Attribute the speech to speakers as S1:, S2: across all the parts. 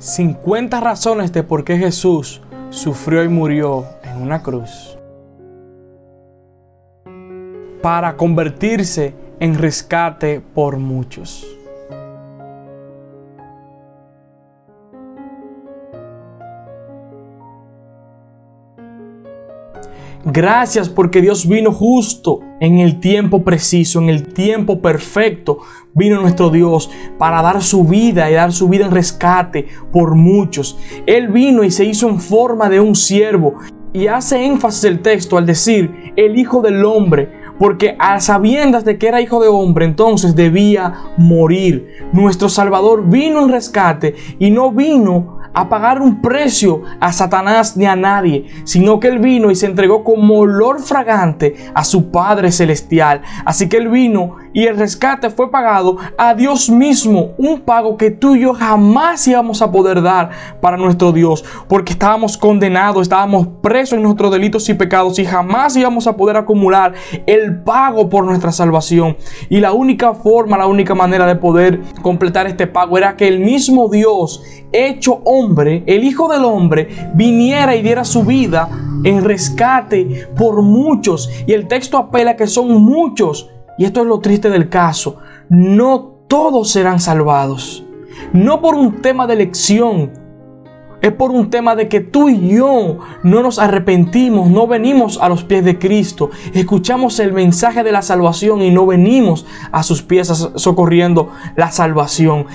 S1: 50 razones de por qué Jesús sufrió y murió en una cruz para convertirse en rescate por muchos. Gracias porque Dios vino justo en el tiempo preciso, en el tiempo perfecto. Vino nuestro Dios para dar su vida y dar su vida en rescate por muchos. Él vino y se hizo en forma de un siervo. Y hace énfasis el texto al decir el Hijo del Hombre, porque a sabiendas de que era hijo de hombre, entonces debía morir. Nuestro Salvador vino en rescate y no vino a pagar un precio a Satanás ni a nadie, sino que Él vino y se entregó como olor fragante a su Padre Celestial. Así que Él vino y el rescate fue pagado a Dios mismo, un pago que tú y yo jamás íbamos a poder dar para nuestro Dios, porque estábamos condenados, estábamos presos en nuestros delitos y pecados y jamás íbamos a poder acumular el pago por nuestra salvación. Y la única forma, la única manera de poder completar este pago era que el mismo Dios, hecho hombre, el Hijo del Hombre, viniera y diera su vida en rescate por muchos. Y el texto apela que son muchos y esto es lo triste del caso, no todos serán salvados. No por un tema de elección, es por un tema de que tú y yo no nos arrepentimos, no venimos a los pies de Cristo, escuchamos el mensaje de la salvación y no venimos a sus pies socorriendo la salvación.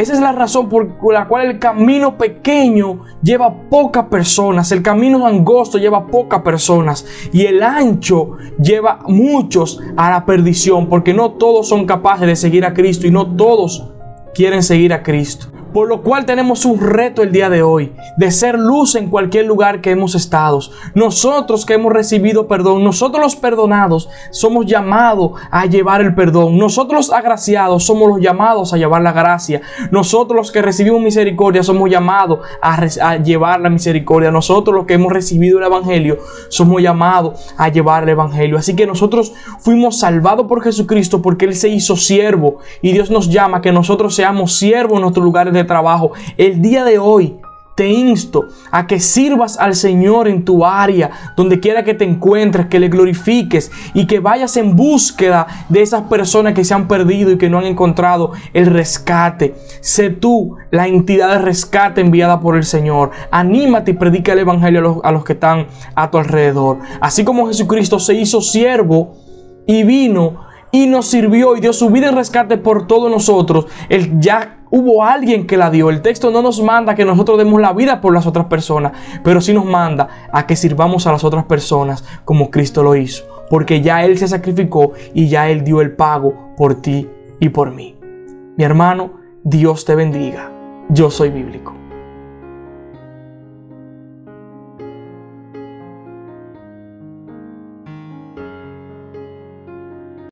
S1: Esa es la razón por la cual el camino pequeño lleva pocas personas, el camino angosto lleva pocas personas y el ancho lleva muchos a la perdición, porque no todos son capaces de seguir a Cristo y no todos quieren seguir a Cristo. Por lo cual tenemos un reto el día de hoy, de ser luz en cualquier lugar que hemos estado. Nosotros que hemos recibido perdón, nosotros los perdonados, somos llamados a llevar el perdón. Nosotros los agraciados somos los llamados a llevar la gracia. Nosotros los que recibimos misericordia somos llamados a, llevar la misericordia. Nosotros los que hemos recibido el Evangelio somos llamados a llevar el Evangelio. Así que nosotros fuimos salvados por Jesucristo porque Él se hizo siervo y Dios nos llama a que nosotros seamos siervos en nuestros lugares de trabajo. El día de hoy te insto a que sirvas al Señor en tu área, donde quiera que te encuentres, que le glorifiques y que vayas en búsqueda de esas personas que se han perdido y que no han encontrado el rescate. Sé tú la entidad de rescate enviada por el Señor. Anímate y predica el Evangelio a los, a los que están a tu alrededor. Así como Jesucristo se hizo siervo y vino y nos sirvió y dio su vida en rescate por todos nosotros. Él ya hubo alguien que la dio. El texto no nos manda que nosotros demos la vida por las otras personas, pero sí nos manda a que sirvamos a las otras personas como Cristo lo hizo. Porque ya Él se sacrificó y ya Él dio el pago por ti y por mí. Mi hermano, Dios te bendiga. Yo soy bíblico.